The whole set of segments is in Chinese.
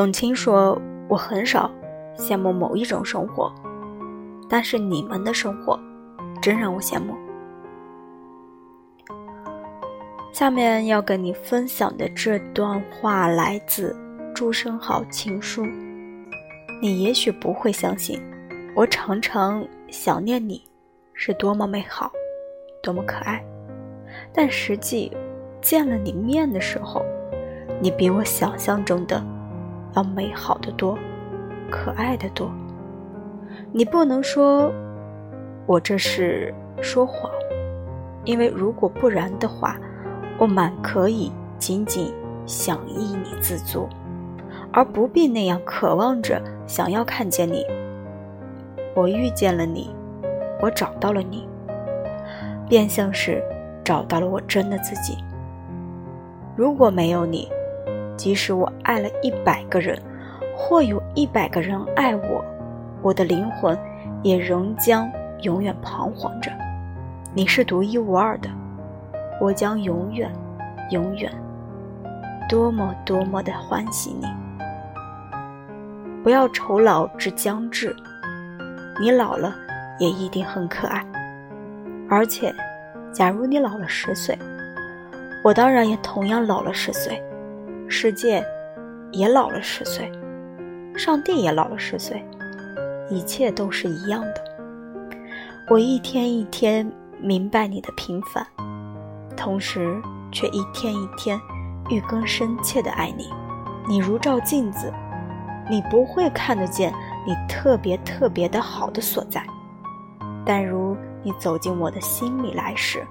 董卿说：“我很少羡慕某一种生活，但是你们的生活真让我羡慕。”下面要跟你分享的这段话来自朱生豪情书。你也许不会相信，我常常想念你，是多么美好，多么可爱。但实际见了你面的时候，你比我想象中的要美好的多，可爱的多。你不能说我这是说谎，因为如果不然的话。我满可以仅仅想依你自足，而不必那样渴望着想要看见你。我遇见了你，我找到了你，便像是找到了我真的自己。如果没有你，即使我爱了一百个人，或有一百个人爱我，我的灵魂也仍将永远彷徨着。你是独一无二的。我将永远，永远，多么多么的欢喜你！不要愁老之将至，你老了也一定很可爱。而且，假如你老了十岁，我当然也同样老了十岁，世界也老了十岁，上帝也老了十岁，一切都是一样的。我一天一天明白你的平凡。同时，却一天一天愈更深切的爱你。你如照镜子，你不会看得见你特别特别的好的所在，但如你走进我的心里来时，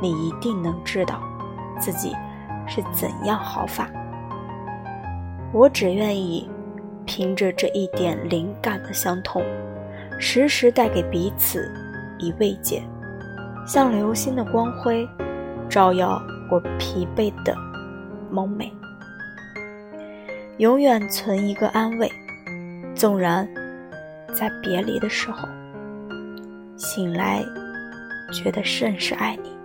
你一定能知道自己是怎样好法。我只愿意凭着这一点灵感的相通，时时带给彼此以慰藉，像流星的光辉。照耀我疲惫的梦寐，永远存一个安慰。纵然在别离的时候，醒来觉得甚是爱你。